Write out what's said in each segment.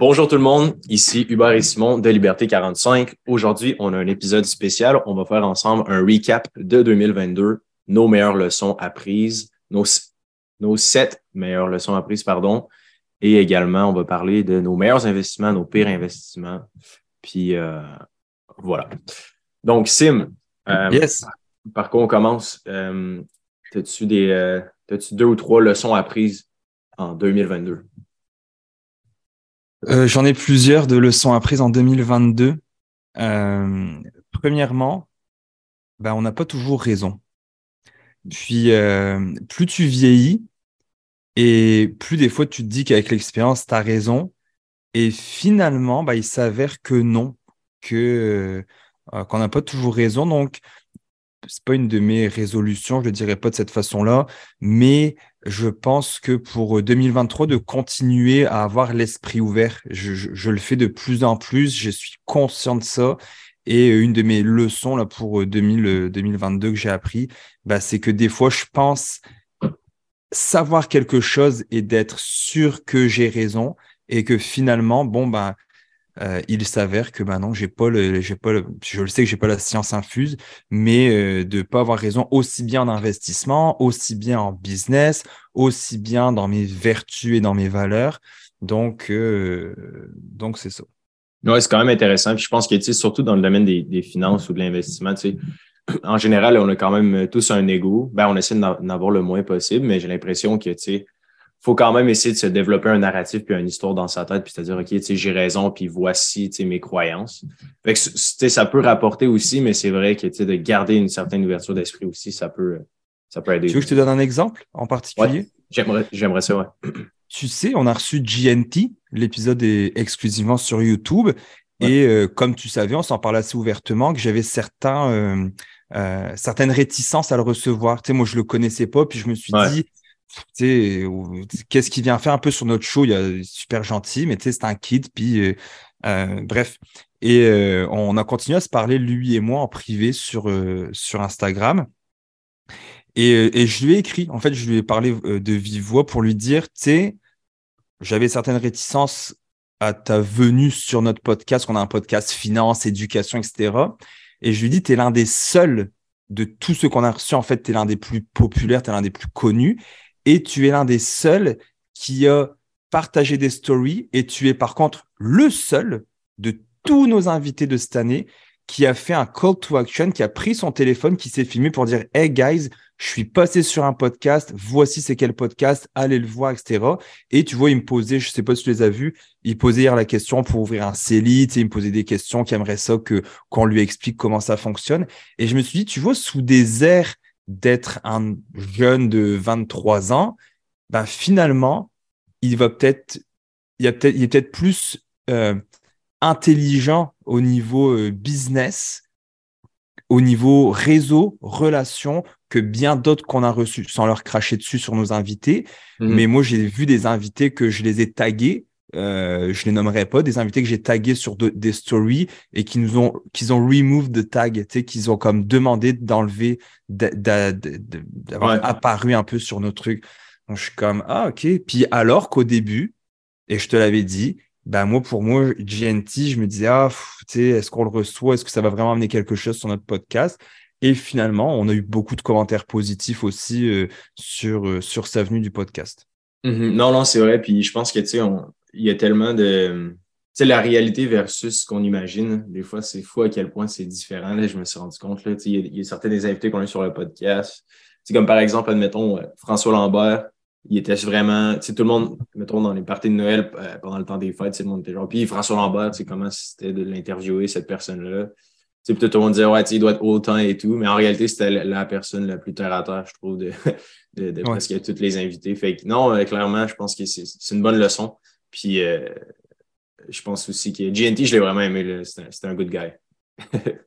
Bonjour tout le monde, ici Hubert et Simon de Liberté 45. Aujourd'hui, on a un épisode spécial. On va faire ensemble un recap de 2022, nos meilleures leçons apprises, nos, nos sept meilleures leçons apprises, pardon. Et également, on va parler de nos meilleurs investissements, nos pires investissements. Puis euh, voilà. Donc, Sim, euh, yes. par quoi on commence? Euh, As-tu des euh, as-tu deux ou trois leçons apprises en 2022? Euh, J'en ai plusieurs de leçons apprises en 2022. Euh, premièrement, ben, on n'a pas toujours raison. Puis, euh, plus tu vieillis et plus des fois tu te dis qu'avec l'expérience, tu as raison. Et finalement, ben, il s'avère que non, que qu'on n'a pas toujours raison. Donc, c'est pas une de mes résolutions, je ne dirais pas de cette façon-là, mais je pense que pour 2023, de continuer à avoir l'esprit ouvert. Je, je, je, le fais de plus en plus, je suis conscient de ça. Et une de mes leçons là, pour 2000, 2022 que j'ai appris, bah, c'est que des fois, je pense savoir quelque chose et d'être sûr que j'ai raison et que finalement, bon, bah, euh, il s'avère que maintenant, j'ai pas le, j'ai pas le, je le sais que j'ai pas la science infuse, mais euh, de pas avoir raison aussi bien en investissement, aussi bien en business, aussi bien dans mes vertus et dans mes valeurs. Donc, euh, donc c'est ça. Oui, c'est quand même intéressant. Puis je pense que, tu sais, surtout dans le domaine des, finances ou de l'investissement, en général, on a quand même tous un ego. Ben, on essaie d'en avoir le moins possible, mais j'ai l'impression que, tu sais, faut quand même essayer de se développer un narratif puis une histoire dans sa tête, puis c'est-à-dire, OK, tu sais, j'ai raison, puis voici, tu sais, mes croyances. Fait que, tu sais, ça peut rapporter aussi, mais c'est vrai que, tu sais, de garder une certaine ouverture d'esprit aussi, ça peut, ça peut aider. Tu veux que je te donne un exemple en particulier? Ouais, j'aimerais, j'aimerais ça, ouais. Tu sais, on a reçu GNT, l'épisode est exclusivement sur YouTube, ouais. et euh, comme tu savais, on s'en parle assez ouvertement, que j'avais certains, euh, euh, certaines réticences à le recevoir. Tu sais, moi, je le connaissais pas, puis je me suis dit, qu'est-ce qu'il vient faire un peu sur notre show? Il est super gentil, mais c'est un kid, puis euh, euh, bref. Et euh, on a continué à se parler, lui et moi, en privé sur, sur Instagram. Et, et, je lui ai écrit, en fait, je lui ai parlé de vive voix pour lui dire, tu sais, j'avais certaines réticences à ta venue sur notre podcast, qu'on a un podcast finance, éducation, etc. Et je lui dis, tu es l'un des seuls de tous ceux qu'on a reçus, en fait, tu es l'un des plus populaires, tu es l'un des plus connus et tu es l'un des seuls qui a partagé des stories et tu es par contre le seul de tous nos invités de cette année qui a fait un call to action, qui a pris son téléphone, qui s'est filmé pour dire Hey guys, je suis passé sur un podcast, voici c'est quel podcast, allez le voir, etc. Et tu vois, il me posait, je sais pas si tu les as vus, il posait hier la question pour ouvrir un CELI, il me posait des questions qui aimerait ça qu'on lui explique comment ça fonctionne. Et je me suis dit, tu vois, sous des airs d'être un jeune de 23 ans, ben finalement, il va peut-être, il, a est peut-être plus euh, intelligent au niveau euh, business, au niveau réseau, relation, que bien d'autres qu'on a reçus, sans leur cracher dessus sur nos invités. Mmh. Mais moi, j'ai vu des invités que je les ai tagués. Euh, je les nommerai pas, des invités que j'ai tagués sur de, des stories et qui nous ont, qu'ils ont remove de tag, tu sais, qu'ils ont comme demandé d'enlever, d'avoir ouais. apparu un peu sur nos trucs. Donc, je suis comme, ah, ok. Puis alors qu'au début, et je te l'avais dit, ben moi, pour moi, GNT, je me disais, ah, tu sais, est-ce qu'on le reçoit? Est-ce que ça va vraiment amener quelque chose sur notre podcast? Et finalement, on a eu beaucoup de commentaires positifs aussi euh, sur, euh, sur sa venue du podcast. Mm -hmm. Non, non, c'est vrai. Puis je pense que, tu sais, il y a tellement de. Tu sais, la réalité versus ce qu'on imagine. Des fois, c'est fou à quel point c'est différent. Là, je me suis rendu compte. Là, il, y a, il y a certains des invités qu'on a sur le podcast. C'est comme par exemple, admettons, euh, François Lambert il était vraiment, tu sais, tout le monde, mettons, dans les parties de Noël euh, pendant le temps des fêtes, tout le monde était genre, puis François Lambert, tu sais, comment c'était de l'interviewer, cette personne-là. Tu sais, tout le monde disait, ouais, tu sais, il doit être temps et tout, mais en réalité, c'était la personne la plus terre à terre, je trouve, de, de, de ouais. presque toutes les invités. Fait que non, euh, clairement, je pense que c'est une bonne leçon. Puis, euh, je pense aussi que GNT, je l'ai vraiment aimé, c'était un, un good guy.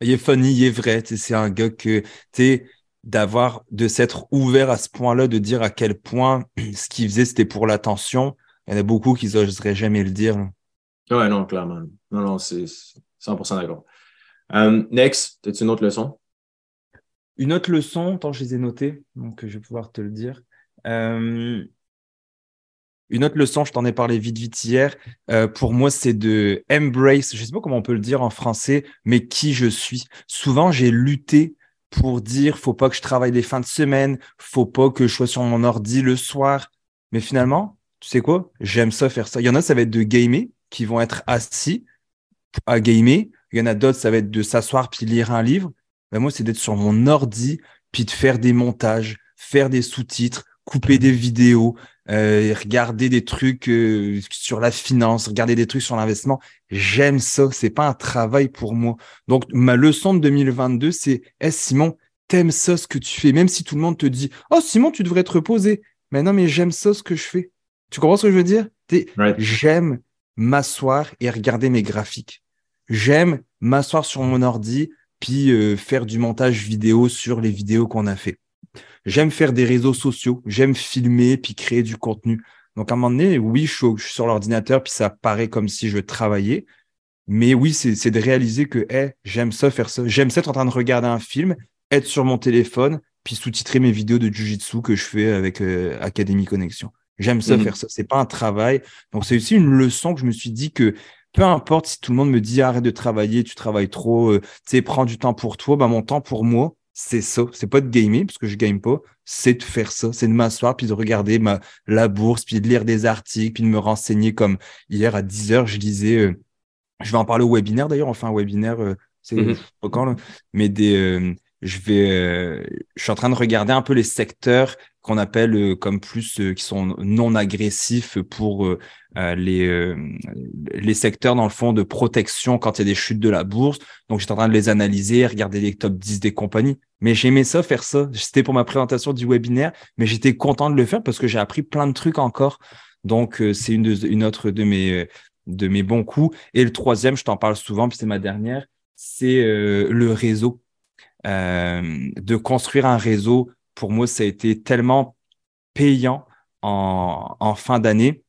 il est funny, il est vrai, c'est un gars que, tu d'avoir de s'être ouvert à ce point-là, de dire à quel point ce qu'il faisait c'était pour l'attention. Il y en a beaucoup qui n'oseraient jamais le dire. Ouais, non, clairement. Non, non, c'est 100% d'accord. Um, next, as-tu une autre leçon? Une autre leçon, tant je les ai notées, donc je vais pouvoir te le dire. Euh, Une autre leçon, je t'en ai parlé vite, vite hier. Euh, pour moi, c'est de embrace, je ne sais pas comment on peut le dire en français, mais qui je suis. Souvent, j'ai lutté pour dire, faut pas que je travaille les fins de semaine, faut pas que je sois sur mon ordi le soir. Mais finalement, tu sais quoi? J'aime ça faire ça. Il y en a, ça va être de gamer, qui vont être assis à gamer. Il y en a d'autres, ça va être de s'asseoir puis lire un livre. Ben moi, c'est d'être sur mon ordi puis de faire des montages, faire des sous-titres, couper des vidéos, euh, regarder des trucs euh, sur la finance, regarder des trucs sur l'investissement. J'aime ça. C'est pas un travail pour moi. Donc, ma leçon de 2022, c'est, hey, Simon, t'aimes ça ce que tu fais, même si tout le monde te dit, oh, Simon, tu devrais te reposer. Mais non, mais j'aime ça ce que je fais. Tu comprends ce que je veux dire? J'aime m'asseoir et regarder mes graphiques. J'aime m'asseoir sur mon ordi puis euh, faire du montage vidéo sur les vidéos qu'on a fait. J'aime faire des réseaux sociaux, j'aime filmer puis créer du contenu. Donc à un moment donné, oui, je suis, sur l'ordinateur puis ça paraît comme si je travaillais, mais oui, c'est de réaliser que hey, j'aime ça faire ça. J'aime ça être en train de regarder un film, être sur mon téléphone puis sous-titrer mes vidéos de Jiu-Jitsu que je fais avec euh, Academy Connexion. J'aime ça mhm. faire ça. C'est pas un travail. Donc c'est aussi une leçon que je me suis dit que peu importe si tout le monde me dit arrête de travailler, tu travailles trop, euh, tu sais, prends du temps pour toi, bah mon temps pour moi, c'est ça. C'est pas de gamer, parce que je game pas, c'est de faire ça. C'est de m'asseoir, puis de regarder ma, la bourse, puis de lire des articles, puis de me renseigner. Comme hier à 10 heures, je lisais, euh, je vais en parler au webinaire d'ailleurs, enfin un webinaire, euh, c'est mm quand, là, mais des, je vais, je suis en train de regarder un peu les secteurs qu'on appelle euh, comme plus euh, qui sont non agressifs pour euh, les, les secteurs dans le fond de protection quand il y a des chutes de la bourse. Donc j'étais en train de les analyser, regarder les top 10 des compagnies. Mais j'aimais ça, faire ça. C'était pour ma présentation du webinaire, mais j'étais content de le faire parce que j'ai appris plein de trucs encore. Donc c'est une, une autre de mes, de mes bons coups. Et le troisième, je t'en parle souvent, puis c'est ma dernière, c'est le réseau. de construire un réseau pour moi, ça a été tellement payant en, fin d'année.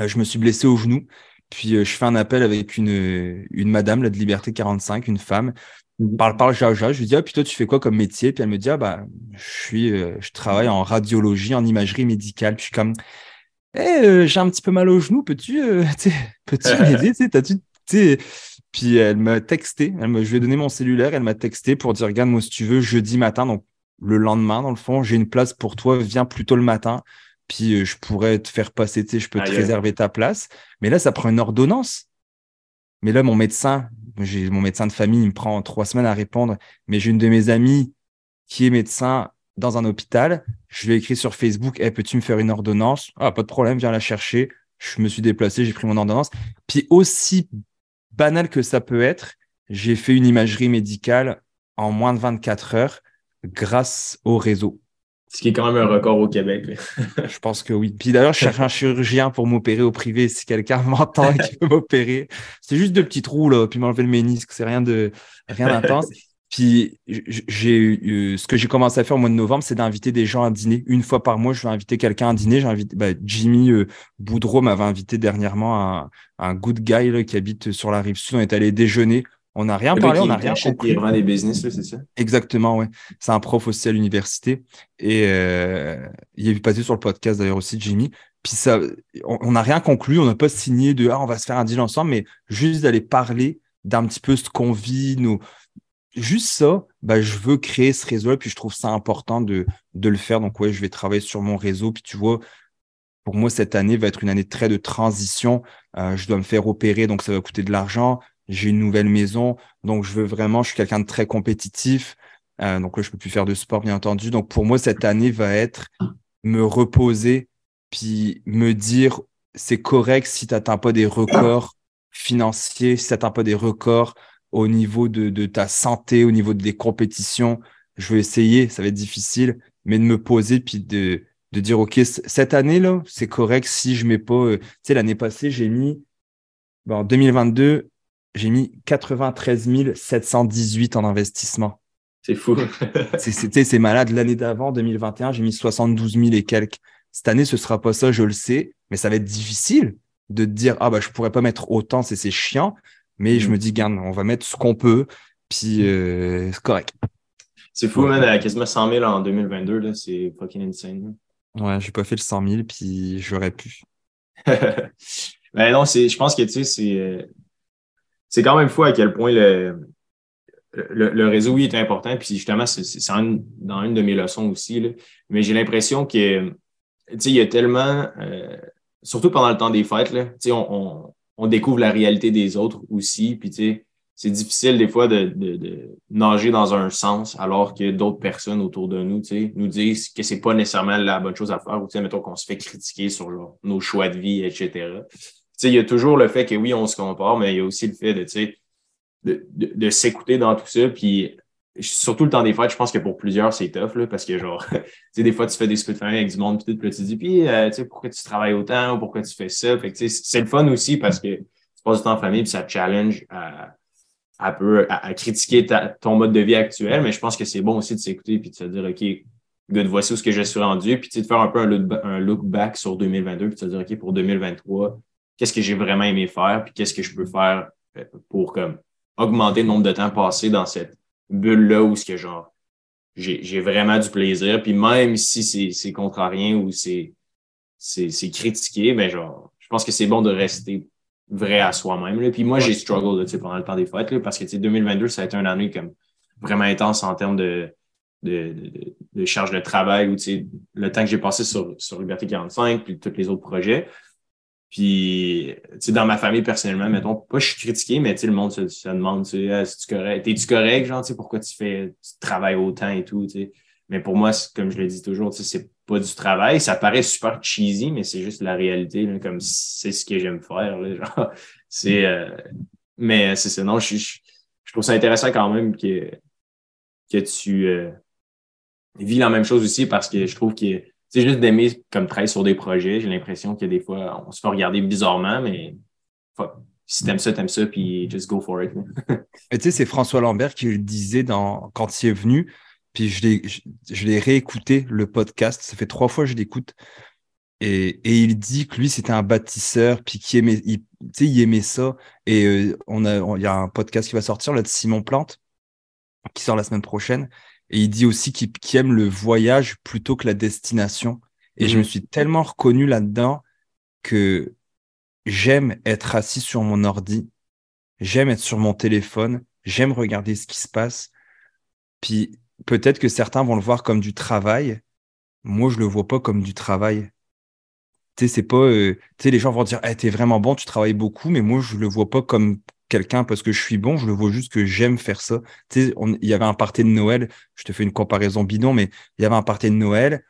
Euh, je me suis blessé au genou. Puis euh, je fais un appel avec une, une madame là, de Liberté 45, une femme. Mhm. Parle, parle, jaja. Je lui dis, ah, puis toi, tu fais quoi comme métier? Puis elle me dit, ah, bah, je suis, euh, je travaille en radiologie, en imagerie médicale. Puis je suis comme, hey, j'ai un petit peu mal au genou, peux-tu, peux-tu m'aider? tu Puis elle m'a texté, elle me, je lui ai donné mon cellulaire, elle m'a texté pour dire, regarde, moi, si tu veux, jeudi matin, donc le lendemain, dans le fond, j'ai une place pour toi, viens plutôt le matin, puis euh, je pourrais te faire passer, tu sais, je peux te réserver ta place. Mais là, ça prend une ordonnance. Mais là, mon médecin, j'ai mon médecin de famille, il me prend trois semaines à répondre, mais j'ai une de mes amies qui est médecin dans un hôpital. Je lui ai écrit sur Facebook, hey, peux-tu me faire une ordonnance? Ah, pas de problème, viens la chercher. Je me suis déplacé, j'ai pris mon ordonnance. Puis aussi banal que ça peut être, j'ai fait une imagerie médicale en moins de 24 heures grâce au réseau. Ce qui est quand même un record au Québec. je pense que oui. Puis d'ailleurs, je cherche un chirurgien pour m'opérer au privé si quelqu'un m'entend et qui veut m'opérer. C'est juste deux petits trous, là, puis m'enlever le ménisque. C'est rien de rien d'intense. Puis j'ai eu ce que j'ai commencé à faire au mois de novembre, c'est d'inviter des gens à dîner. Une fois par mois, je vais inviter quelqu'un à dîner. Bah, Jimmy euh, Boudreau m'avait invité dernièrement un, un good guy là, qui habite sur la rive sud. On est allé déjeuner. On n'a rien parlé, on n'a rien compris. Il des business, c'est ça? Exactement, oui. C'est un prof aussi à l'université. Et euh, il est vu passer sur le podcast d'ailleurs aussi, Jimmy. Puis ça, on n'a rien conclu, on n'a pas signé de ah, on va se faire un deal ensemble, mais juste d'aller parler d'un petit peu ce qu'on vit, nous. Juste ça, bah, je veux créer ce réseau puis je trouve ça important de, de le faire. Donc, ouais, je vais travailler sur mon réseau. Puis tu vois, pour moi, cette année va être une année très de transition. Euh, je dois me faire opérer, donc ça va coûter de l'argent j'ai une nouvelle maison, donc je veux vraiment, je suis quelqu'un de très compétitif, euh, donc là, je peux plus faire de sport, bien entendu. Donc pour moi, cette année va être me reposer, puis me dire, c'est correct si tu n'atteins pas des records financiers, si tu n'atteins pas des records au niveau de, de, ta santé, au niveau des compétitions. Je vais essayer, ça va être difficile, mais de me poser, puis de, de dire, OK, cette année-là, c'est correct si je mets pas, euh, tu sais, l'année passée, j'ai mis, en 2022, j'ai mis 93 718 en investissement. C'est fou. c'est malade. L'année d'avant, 2021, j'ai mis 72 000 et quelques. Cette année, ce sera pas ça, je le sais, mais ça va être difficile de te dire ah bah je pourrais pas mettre autant, c'est c'est chiant. Mais je mm. me dis garde, on va mettre ce qu'on peut, puis euh, c'est correct. C'est fou, man, à quasiment 100 000 en 2022, c'est fucking insane. Ouais, j'ai pas fait le 100 000, puis j'aurais pu. ben non, je pense que tu sais, c'est, c'est quand même fou à quel point le, le, réseau, oui, est important. Puis justement, c'est, dans une de mes leçons aussi. Là. Mais j'ai l'impression que, il y a tellement, euh, surtout pendant le temps des fêtes, là, on, on, on, découvre la réalité des autres aussi. Puis, c'est difficile des fois de, de, de, nager dans un sens alors que d'autres personnes autour de nous, nous disent que c'est pas nécessairement la bonne chose à faire ou, mettons qu'on se fait critiquer sur nos choix de vie, etc. Tu sais, il y a toujours le fait que oui, on se compare, mais il y a aussi le fait de, tu sais, de, de, s'écouter dans tout ça. Puis surtout le temps des fêtes, je pense que pour plusieurs, c'est tough, là, parce que genre, tu sais, des fois, tu fais des scouts de famille avec du monde, puis tu te dis, puis, euh, tu sais, pourquoi tu travailles autant ou pourquoi tu fais ça? Tu sais, c'est le fun aussi parce que tu passes du temps en famille, puis ça te challenge à peu, à, critiquer ton mode de vie actuel, mais je pense que c'est bon aussi de s'écouter puis de se dire, OK, good, voici où ce que je suis rendu, puis de faire un peu un look, un look back sur 2022, puis de se dire, OK, pour 2023, qu'est-ce que j'ai vraiment aimé faire, puis qu'est-ce que je peux faire euh, pour comme augmenter le nombre de temps passé dans cette bulle-là où ce que genre j'ai vraiment du plaisir. Puis même si c'est contrarien ou c'est critiqué, mais genre, je pense que c'est bon de rester vrai à soi-même. Puis moi, j'ai struggle là, pendant le temps des fêtes là, parce que 2022, ça a été une année comme vraiment intense en termes de, de, de, de charge de travail ou le temps que j'ai passé sur, sur Liberté 45 puis tous les autres projets. Puis, dans ma famille, personnellement, mettons, pas je suis critiqué, mais le monde se, demande, tu ah, tu correct? T'es-tu correct, genre, pourquoi tu fais, tu travailles autant et tout, sais? Mais pour moi, comme je le dis toujours, c'est pas du travail. Ça paraît super cheesy, mais c'est juste la réalité, comme c'est ce que j'aime faire. genre, c'est, euh, mais c'est ça. Non, je, je, trouve ça intéressant quand même que, que tu euh, vis la même chose aussi parce que je trouve que c'est juste d'aimer comme travailler sur des projets. J'ai l'impression que des fois, on se fait regarder bizarrement, mais si t'aimes ça, t'aimes ça, puis just go for it. Tu sais, c'est François Lambert qui le disait quand il est venu. Puis je l'ai, je, l'ai réécouté, le podcast. Ça fait trois fois que je l'écoute. Et, et, il dit que lui, c'était un bâtisseur, puis qu'il aimait, il, il aimait ça. Et euh, on a, il y a un podcast qui va sortir là de Simon Plante, qui sort la semaine prochaine. Et il dit aussi qu'il, aime le voyage plutôt que la destination. Et je me mhm. suis tellement reconnu là-dedans que j'aime être assis sur mon ordi, j'aime être sur mon téléphone, j'aime regarder ce qui se passe. Puis peut-être que certains vont le voir comme du travail. Moi, je le vois pas comme du travail. Tu sais, c'est pas. Euh, tu sais, les gens vont dire, hey, t'es vraiment bon, tu travailles beaucoup, mais moi, je le vois pas comme quelqu'un parce que je suis bon, je le vois juste que j'aime faire ça. Tu sais, il y avait un party de Noël, je te fais une comparaison bidon, mais il y avait un party de Noël,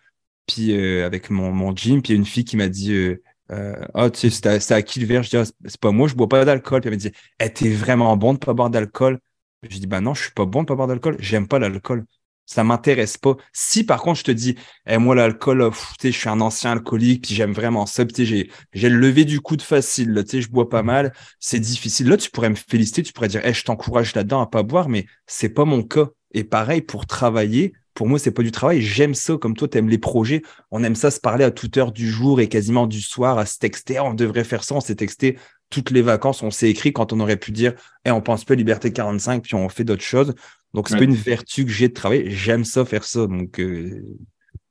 puis euh, avec mon, mon gym, puis une fille qui m'a dit, euh, euh, ah, tu sais, c'était à, qui le verre? Je dis, ah, c'est pas moi, je bois pas d'alcool. Puis elle m'a dit, t'es vraiment bon de pas boire d'alcool? Je dis, bah non, je suis pas bon de pas boire d'alcool, j'aime pas l'alcool ça m'intéresse pas. Si par contre je te dis, eh, moi l'alcool, je suis un ancien alcoolique, puis j'aime vraiment ça, puis j'ai j'ai le levé du coude facile, tu sais, je bois pas mal, c'est difficile. Là, tu pourrais me féliciter, tu pourrais dire, eh, je t'encourage là-dedans à pas boire, mais c'est pas mon cas. Et pareil pour travailler. Pour moi, c'est pas du travail. J'aime ça, comme toi, tu aimes les projets. On aime ça se parler à toute heure du jour et quasiment du soir, à se texter. on devrait faire ça. On s'est texté toutes les vacances. On s'est écrit quand on aurait pu dire, eh, on pense pas Liberté 45, puis on fait d'autres choses. Donc, c'est pas une vertu que j'ai de travailler. J'aime ça, faire ça. Donc, euh,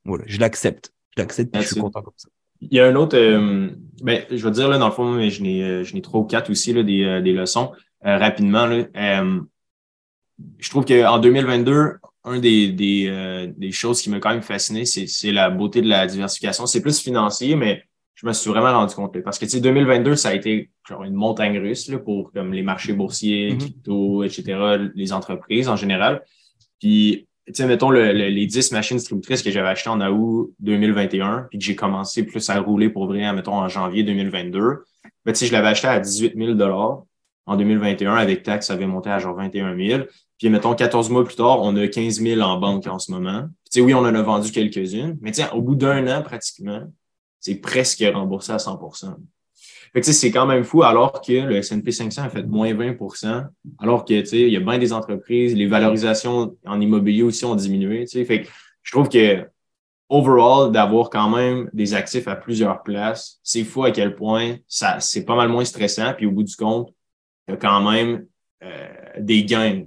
voilà, je l'accepte. Je l'accepte et je suis content comme ça. Il y a un autre, euh, ben, je veux dire, là, dans le fond, mais je n'ai, euh, trois ou quatre aussi, là, des, des leçons. rapidement, là, je trouve qu'en 2022, un des, des, des choses qui m'a quand même fasciné, c'est la beauté de la diversification. C'est plus financier, mais je me suis vraiment rendu compte. Parce que tu sais, 2022, ça a été genre une montagne russe là, pour comme les marchés boursiers, mm-hmm. crypto, etc., les entreprises en général. Puis, tu sais, mettons les 10 machines distributrices que j'avais achetées en août 2021, puis que j'ai commencé plus à rouler pour vrai, mettons, en janvier 2022. Ben, tu sais, je l'avais acheté à 18 000 en 2021. Avec taxe, ça avait monté à genre 21 000. Puis, mettons, 14 mois plus tard, on a 15 000 en banque en ce moment. tu sais, oui, on en a vendu quelques-unes, mais tu sais, au bout d'un an, pratiquement, c'est presque remboursé à 100% fait que, c'est quand même fou, alors que le S&P 500 a fait moins 20% alors que, il y a bien des entreprises, les valorisations en immobilier aussi ont diminué, Fait que je trouve que, overall, d'avoir quand même des actifs à plusieurs places, c'est fou à quel point ça, c'est pas mal moins stressant, puis au bout du compte, il y a quand même euh, des gains.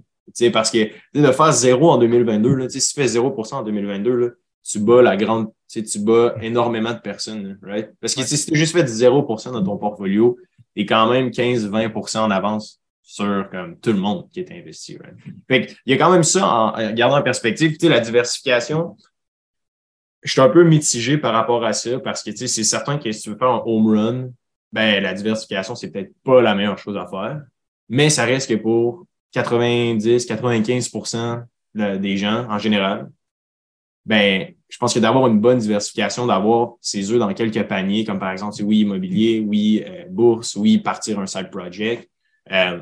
parce que de faire zéro en 2022, là, si tu fais 0% en 2022, là, tu bats la grande tu bats énormément de personnes, right? Parce que si tu as juste fait 0% dans ton portfolio, tu es quand même 15-20% en avance sur comme, tout le monde qui est investi. Right? Fait il y a quand même ça en, gardant en perspective. Tu sais, la diversification, je suis un peu mitigé par rapport à ça parce que c'est certain que si tu veux faire un home run, ben, la diversification, c'est peut-être pas la meilleure chose à faire. Mais ça reste que pour 90-95% des gens en général, ben, je pense que d'avoir une bonne diversification, d'avoir ses œufs dans quelques paniers, comme par exemple, oui, immobilier, oui, euh, bourse, oui, partir un side project, euh,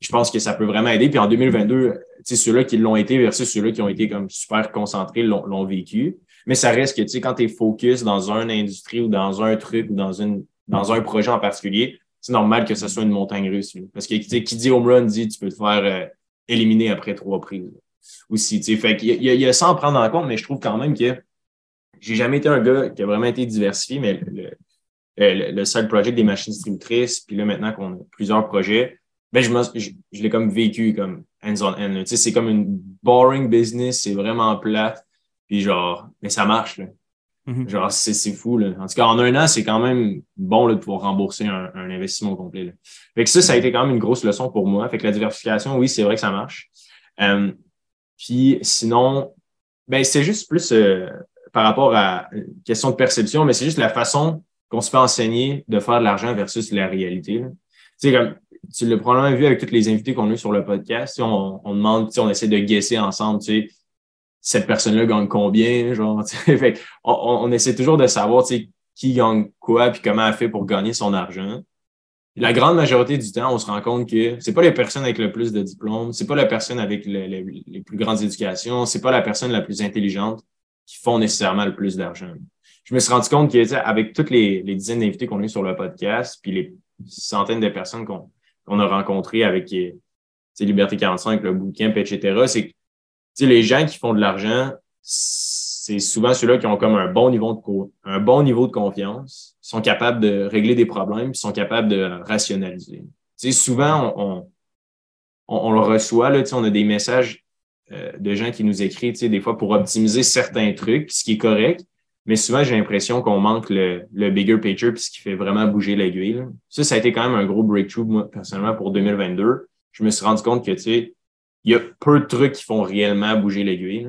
je pense que ça peut vraiment aider. Puis en 2022, ceux-là qui l'ont été versus ceux-là qui ont été comme super concentrés l'ont vécu. Mais ça reste que, tu sais, quand tu es focus dans une industrie ou dans un truc ou dans, une, dans un projet en particulier, c'est normal que ce soit une montagne russe. Parce que qui dit home run dit tu peux te faire euh, éliminer après trois prises. Aussi, tu sais. Fait qu'il y, y, a ça à prendre en compte, mais je trouve quand même que j'ai jamais été un gars qui a vraiment été diversifié, mais le, le, le side project des machines distributrices, puis là, maintenant qu'on a plusieurs projets, ben, je, je, je l'ai comme vécu comme hands-on hand. Tu sais, c'est comme une boring business, c'est vraiment plate. Puis genre, mais ça marche. Là. Mm-hmm. Genre, c'est, c'est fou. Là. En tout cas, en un an, c'est quand même bon là, de pouvoir rembourser un, un investissement complet. Là. Fait que ça, ça a été quand même une grosse leçon pour moi. Fait que la diversification, oui, c'est vrai que ça marche. Euh, puis sinon, ben, c'est juste plus euh, par rapport à une question de perception, mais c'est juste la façon qu'on se fait enseigner de faire de l'argent versus la réalité. Tu sais, comme tu l'as probablement vu avec tous les invités qu'on a eu sur le podcast. On, on demande, on essaie de guesser ensemble, tu sais, cette personne-là gagne combien, genre, fait, on, on, essaie toujours de savoir, tu sais, qui gagne quoi puis comment elle fait pour gagner son argent. La grande majorité du temps, on se rend compte que c'est pas les personnes avec le plus de diplômes, c'est pas la personne avec les plus grandes éducations, c'est pas la personne la plus intelligente qui font nécessairement le plus d'argent. Je me suis rendu compte que, avec toutes les, dizaines d'invités qu'on a eu sur le podcast, puis les centaines de personnes qu'on a rencontré avec Liberté 45, le bootcamp, etc., c'est que les gens qui font de l'argent, c'est souvent ceux-là qui ont comme un bon niveau de confiance, sont capables de régler des problèmes, sont capables de rationaliser. souvent, on, on, on, le reçoit, là, on a des messages euh, de gens qui nous écrivent des fois pour optimiser certains trucs, ce qui est correct, mais souvent, j'ai l'impression qu'on manque le, le, bigger picture puis ce qui fait vraiment bouger l'aiguille. Ça, ça a été quand même un gros breakthrough, moi, personnellement, pour 2022. Je me suis rendu compte que, tu sais, il y a peu de trucs qui font réellement bouger l'aiguille.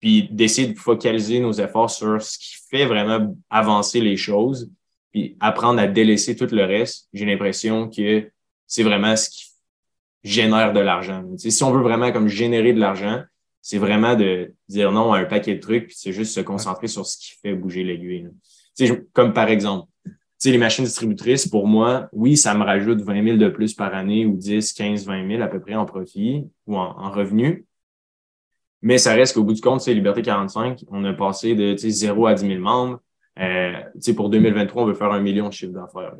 Puis d'essayer de focaliser nos efforts sur ce qui fait vraiment avancer les choses, puis apprendre à délaisser tout le reste. J'ai l'impression que c'est vraiment ce qui génère de l'argent. Tu si on veut vraiment comme générer de l'argent, c'est vraiment de dire non à un paquet de trucs, puis c'est juste se concentrer sur ce qui fait bouger l'aiguille. Comme par exemple, les machines distributrices, pour moi, oui, ça me rajoute 20 000 de plus par année ou 10, 15, 20 000 à peu près en profit ou en, en revenu. Mais ça reste qu'au bout du compte, c'est Liberté 45, on a passé de 0 à 10 000 membres. Euh, pour 2023, on veut faire un million de chiffre d'affaires.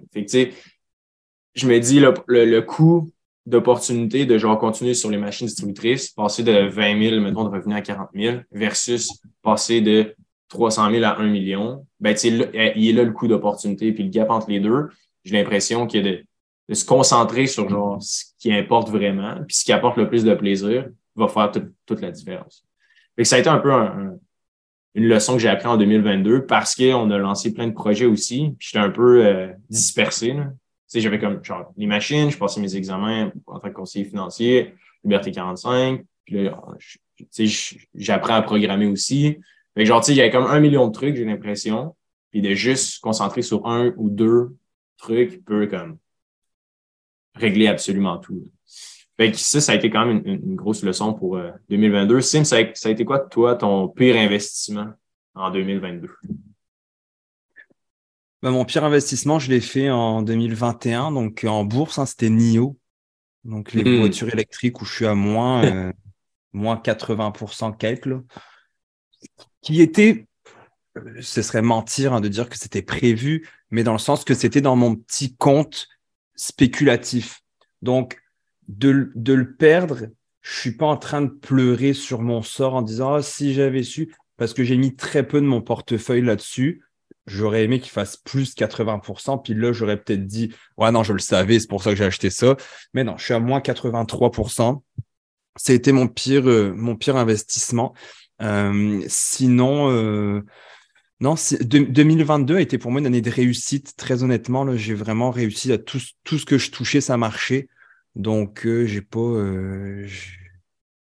Je me dis, le, le, le coût d'opportunités de genre continuer sur les machines distributrices, passer de 20 000, mettons, de revenus à 40 000 versus passer de 300 000 à 1 million, ben, il est là le coût d'opportunité. Puis le gap entre les deux, j'ai l'impression qu'il y a de, se concentrer sur genre ce qui importe vraiment, puis ce qui apporte le plus de plaisir va faire toute la différence. Fait ça a été un peu une leçon que j'ai appris en 2022 parce qu'on a lancé plein de projets aussi. J'étais un peu euh, dispersé. Là sais, j'avais comme genre, les machines, je passais mes examens en tant que conseiller financier, Liberté 45. Puis là, tu sais, j'apprends à programmer aussi. Fait que genre, tu sais, il y avait comme un million de trucs, j'ai l'impression. Puis de juste se concentrer sur un ou deux trucs peut comme régler absolument tout. Fait que ça, ça a été quand même une, grosse leçon pour 2022. Euh, Sim, ça a, ça a été quoi, toi, ton pire investissement en 2022? Bah, mon pire investissement, je l'ai fait en 2021, donc en bourse, hein, c'était NIO, donc les hmm. voitures électriques où je suis à moins, euh, moins 80% quelques, qui était, ce serait mentir hein, de dire que c'était prévu, mais dans le sens que c'était dans mon petit compte spéculatif. Donc, de, de le perdre, je suis pas en train de pleurer sur mon sort en disant oh, si j'avais su, parce que j'ai mis très peu de mon portefeuille là-dessus j'aurais aimé qu'il fasse plus 80%. Puis là, j'aurais peut-être dit, ouais, non, je le savais, c'est pour ça que j'ai acheté ça. Mais non, je suis à moins 83%. C'était mon pire, euh, mon pire investissement. Euh, sinon, euh, Non, 2022 a été pour moi une année de réussite. Très honnêtement, j'ai vraiment réussi à tout, tout, ce que je touchais, ça marchait. Donc, euh, j'ai pas. Euh,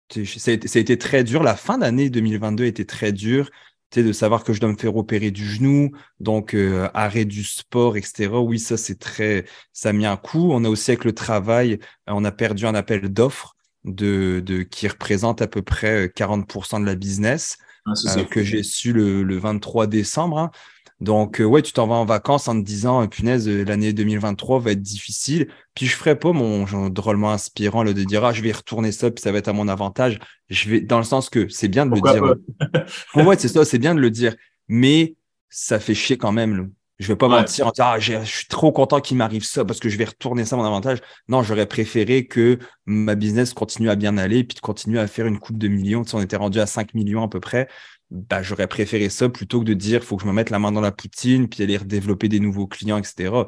ça, a été, ça, a été, très dur. La fin d'année 2022 a été très dure. de savoir que je dois me faire opérer du genou, donc euh, arrêt du sport, etc. Oui, ça, c'est très. Ça a mis un coup. On a aussi, avec le travail, on a perdu un appel d'offres de, de, qui représente à peu près 40% de la business. Ah, euh, que j'ai su le, 23 décembre. Hein. Donc, euh, ouais, tu t'en vas en vacances en te disant, punaise, euh, l'année 2023 va être difficile. Puis, je ferai pas mon genre, drôlement inspirant là, de dire, ah, je vais retourner ça, puis ça va être à mon avantage. Je vais, dans le sens que c'est bien de le dire. Pour moi, c'est ça, c'est bien de le dire. Mais ça fait chier quand même. Je vais pas mentir en disant ah, je suis trop content qu'il m'arrive ça parce que je vais retourner ça à mon avantage. Non, j'aurais préféré que ma business continue à bien aller puis de continuer à faire une coupe de millions. Si on était rendu à 5 millions à peu près, bah, j'aurais préféré ça plutôt que de dire faut que je me mette la main dans la poutine puis aller redévelopper des nouveaux clients, etc.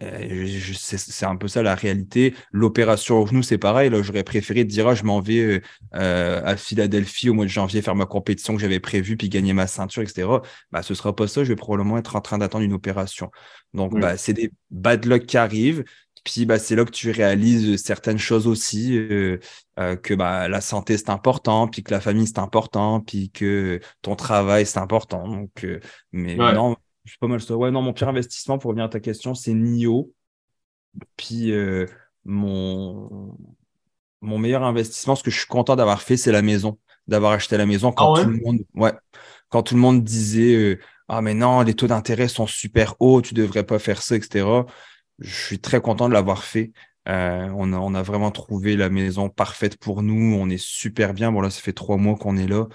Euh, c'est un peu ça la réalité. L'opération au genou, c'est pareil. Là, j'aurais préféré dire ah, je m'en vais euh, à Philadelphie au mois de janvier faire ma compétition que j'avais prévue puis gagner ma ceinture, etc. Bah, ce sera pas ça. Je vais probablement être en train d'attendre une opération. Donc, bah, c'est des bad luck qui arrivent. Puis bah, c'est là que tu réalises certaines choses aussi, que bah, la santé c'est important, puis que la famille c'est important, puis que ton travail c'est important. Donc, mais non, je suis pas mal. Ouais, non, mon pire investissement, pour revenir à ta question, c'est NIO. Puis euh, mon... mon meilleur investissement, ce que je suis content d'avoir fait, c'est la maison. D'avoir acheté la maison quand, ah tout, le monde... ouais, quand tout le monde disait euh, Ah, mais non, les taux d'intérêt sont super hauts, tu devrais pas faire ça, etc. Je suis très content de l'avoir fait. Euh, on, a, on, a, vraiment trouvé la maison parfaite pour nous. On est super bien. Bon, là, ça fait trois mois qu'on est là,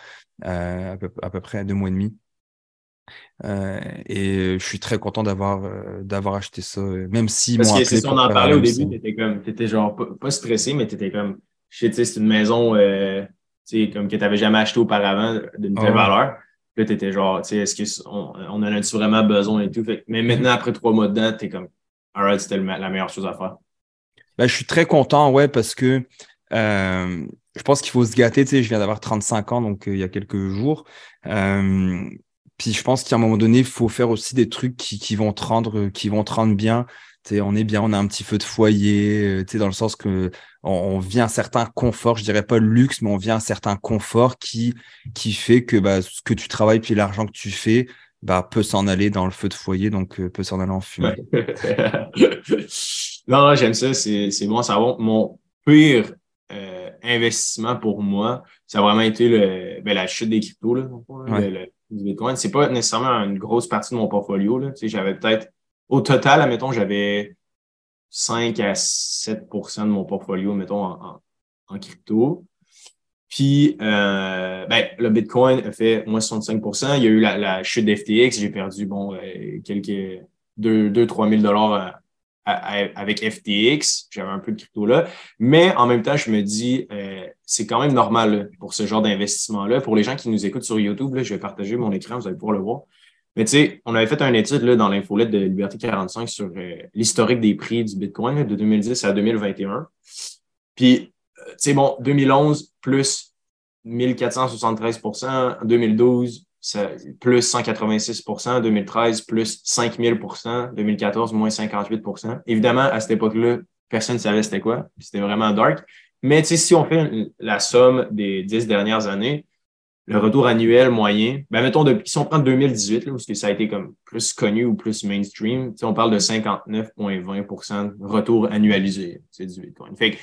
à peu, à peu près deux mois et demi. Euh, et je suis très content d'avoir euh, d'avoir acheté ça, même si Parce que c'est ça, on en parlait au début, t'étais comme, t'étais genre pas, stressé, mais t'étais comme, je sais, c'est une maison, euh, comme que t'avais jamais acheté auparavant d'une telle valeur. Là, t'étais genre, tu sais, est-ce qu'on on en a-tu vraiment besoin et tout? Fait, mais maintenant, après trois mois dedans, t'es comme, alright, c'était la meilleure chose à faire. Ben, je suis très content, ouais, parce que je pense qu'il faut se gâter. Tu je viens d'avoir 35 ans, donc il y a quelques jours. Puis je pense qu'à un moment donné, il faut faire aussi des trucs qui, qui, vont te rendre, qui vont te bien. On est bien, on a un petit feu de foyer, euh, dans le sens que on, vient un certain confort, je dirais pas le luxe, mais on vient un certain confort qui, qui fait que bah, ce que tu travailles puis l'argent que tu fais bah, peut s'en aller dans le feu de foyer, donc euh, peut s'en aller en fumée. non, j'aime ça, c'est bon ça va. Mon pire euh, investissement pour moi, ça a vraiment été le, ben, la chute des cryptos. Là, du Bitcoin. C'est pas nécessairement une grosse partie de mon portfolio. Là. J'avais peut-être, au total, admettons, j'avais 5 à 7% de mon portfolio, mettons, en, en, crypto. Puis, euh, ben, le Bitcoin a fait moins 65% Il y a eu la, chute d'FTX. J'ai perdu, bon, euh, quelques 2-3 000 dollars avec FTX, j'avais un peu de crypto là, mais en même temps, je me dis, euh, c'est quand même normal pour ce genre d'investissement-là. Pour les gens qui nous écoutent sur YouTube, là, je vais partager mon écran, vous allez pouvoir le voir. Mais tu sais, on avait fait une étude là, dans l'infolette de Liberté 45 sur euh, l'historique des prix du Bitcoin de 2010 à 2021. Puis, euh, tu sais, bon, 2011 plus 1473% 2012 plus 186% 2013, plus 5000% 2014, moins 58% Évidemment, à cette époque-là, personne ne savait c'était quoi. C'était vraiment dark. Mais si on fait la somme des dix dernières années, le retour annuel moyen, ben mettons, depuis, si on prend 2018, là, parce que ça a été comme plus connu ou plus mainstream, on parle de 59,20% retour annualisé du Bitcoin. Fait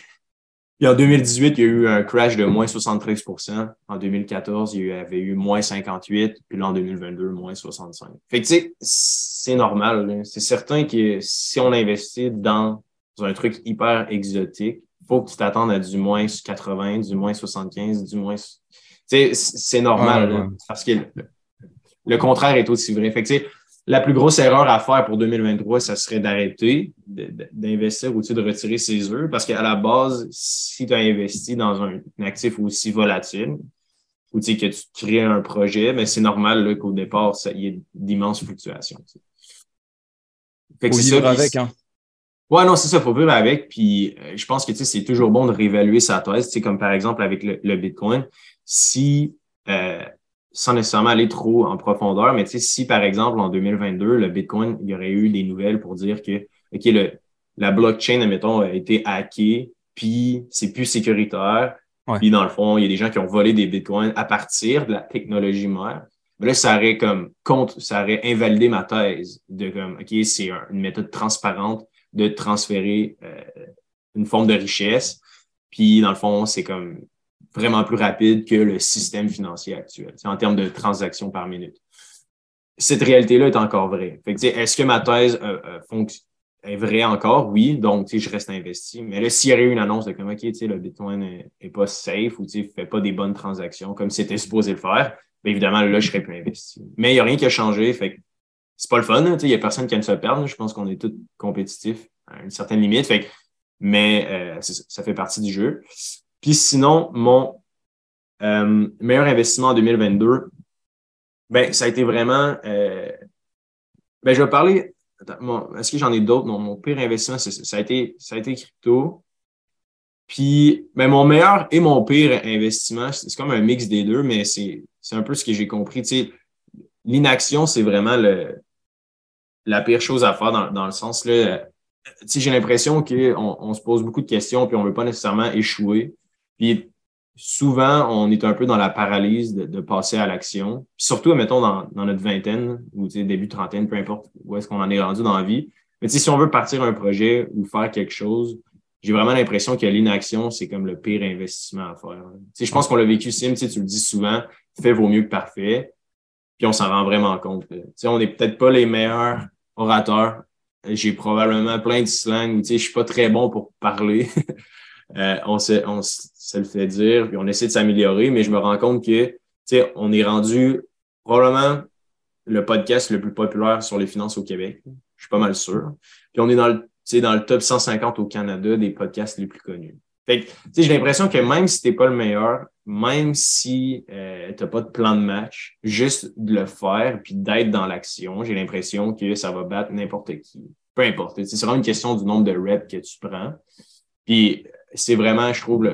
en 2018, il y a eu un crash de moins 73% En 2014, il y avait eu moins 58% Puis là, en 2022, moins 65 Fait que, tu sais, c'est normal. C'est certain que si on investit dans un truc hyper exotique, il faut que tu t'attendes à du moins 80, du moins 75, du moins... Tu sais, c'est normal. parce que le, contraire est aussi vrai. Fait que, tu sais, la plus grosse erreur à faire pour 2023, ça serait d'arrêter d'investir ou de retirer ses œufs parce qu'à la base, si tu as investi dans un, actif aussi volatile ou que tu crées un projet, mais c'est normal qu'au départ, il y ait d'immenses fluctuations. Fait faut vivre avec, hein. Ouais, non, c'est ça, il faut vivre avec. Puis euh, je pense que c'est toujours bon de réévaluer sa thèse, comme par exemple avec le, Bitcoin. Si euh, sans nécessairement aller trop en profondeur, mais si par exemple en 2022, le Bitcoin, il y aurait eu des nouvelles pour dire que OK, le, la blockchain, admettons, a été hackée, puis c'est plus sécuritaire. Puis dans le fond, il y a des gens qui ont volé des bitcoins à partir de la technologie mère. Mais là, ça aurait comme contre, ça aurait invalidé ma thèse de comme, OK, c'est une méthode transparente de transférer euh, une forme de richesse. Puis dans le fond, c'est comme vraiment plus rapide que le système financier actuel, en termes de transactions par minute. Cette réalité-là est encore vraie. est-ce que ma thèse euh, euh, est vrai encore, oui. Donc, je reste investi. Mais là, s'il y aurait eu une annonce de comme, OK, le Bitcoin n'est pas safe ou ne fait pas des bonnes transactions comme c'était supposé le faire, évidemment, là, je serais plus investi. Mais il n'y a rien qui a changé. Fait c'est pas le fun. Il n'y a personne qui aime se perdre. Je pense qu'on est tous compétitifs à une certaine limite. Fait mais euh, ça fait partie du jeu. Puis sinon, mon euh, meilleur investissement en 2022, ben, ça a été vraiment. Euh, ben, je vais parler est-ce que j'en ai d'autres? Mon pire investissement, ça, a été, ça a été crypto. Puis, ben, mon meilleur et mon pire investissement, c'est comme un mix des deux, mais c'est un peu ce que j'ai compris. L'inaction, c'est vraiment le, la pire chose à faire dans, dans le sens, là, j'ai l'impression qu'on on se pose beaucoup de questions puis on ne veut pas nécessairement échouer. Puis souvent, on est un peu dans la paralyse de, passer à l'action. Surtout, mettons, dans, notre vingtaine ou début trentaine, peu importe où est-ce qu'on en est rendu dans la vie. Mais si on veut partir un projet ou faire quelque chose, j'ai vraiment l'impression que l'inaction, c'est comme le pire investissement à faire. je pense qu'on l'a vécu, Sim, tu le dis souvent, fait vaut mieux que parfait. Puis on s'en rend vraiment compte. on n'est peut-être pas les meilleurs orateurs. J'ai probablement plein de slang. Je suis pas très bon pour parler. Euh, on, se, on le fait dire, puis on essaie de s'améliorer, mais je me rends compte que, on est rendu probablement le podcast le plus populaire sur les finances au Québec. Je suis pas mal sûr. Puis on est dans le, dans le top 150 au Canada des podcasts les plus connus. Fait j'ai l'impression que même si tu n'es pas le meilleur, même si euh, tu n'as pas de plan de match, juste de le faire puis d'être dans l'action, j'ai l'impression que ça va battre n'importe qui. Peu importe. C'est vraiment une question du nombre de reps que tu prends. Puis c'est vraiment, je trouve,